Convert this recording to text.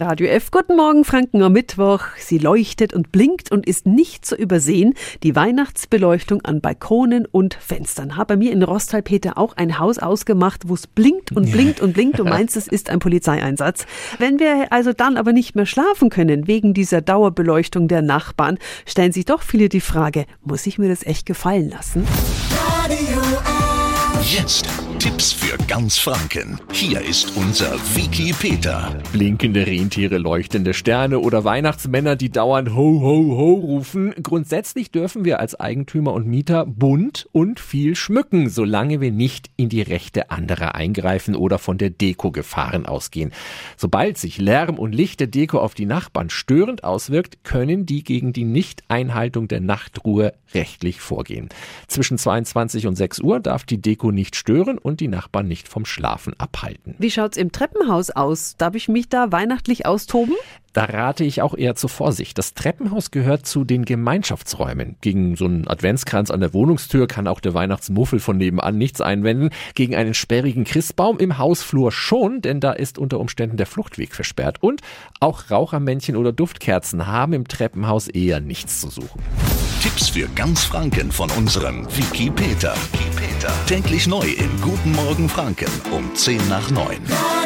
Radio F, guten Morgen, Franken am Mittwoch. Sie leuchtet und blinkt und ist nicht zu übersehen. Die Weihnachtsbeleuchtung an Balkonen und Fenstern. Hat bei mir in Rostal Peter auch ein Haus ausgemacht, wo es blinkt und blinkt und blinkt. Du meinst, es ist ein Polizeieinsatz. Wenn wir also dann aber nicht mehr schlafen können wegen dieser Dauerbeleuchtung der Nachbarn, stellen sich doch viele die Frage, muss ich mir das echt gefallen lassen? Radio F. Jetzt Tipps für ganz Franken. Hier ist unser Wiki Peter. Blinkende Rentiere, leuchtende Sterne oder Weihnachtsmänner, die dauernd Ho, Ho, Ho rufen. Grundsätzlich dürfen wir als Eigentümer und Mieter bunt und viel schmücken, solange wir nicht in die Rechte anderer eingreifen oder von der Deko-Gefahren ausgehen. Sobald sich Lärm und Licht der Deko auf die Nachbarn störend auswirkt, können die gegen die Nichteinhaltung der Nachtruhe rechtlich vorgehen. Zwischen 22 und 6 Uhr darf die Deko nicht stören und die Nachbarn nicht vom Schlafen abhalten. Wie schaut's im Treppenhaus aus? Darf ich mich da weihnachtlich austoben? Da rate ich auch eher zur Vorsicht. Das Treppenhaus gehört zu den Gemeinschaftsräumen. Gegen so einen Adventskranz an der Wohnungstür kann auch der Weihnachtsmuffel von nebenan nichts einwenden. Gegen einen sperrigen Christbaum im Hausflur schon, denn da ist unter Umständen der Fluchtweg versperrt. Und auch Rauchermännchen oder Duftkerzen haben im Treppenhaus eher nichts zu suchen. Tipps für ganz Franken von unserem Wiki Peter. Wiki Peter. Täglich neu in Guten Morgen Franken um 10 nach 9.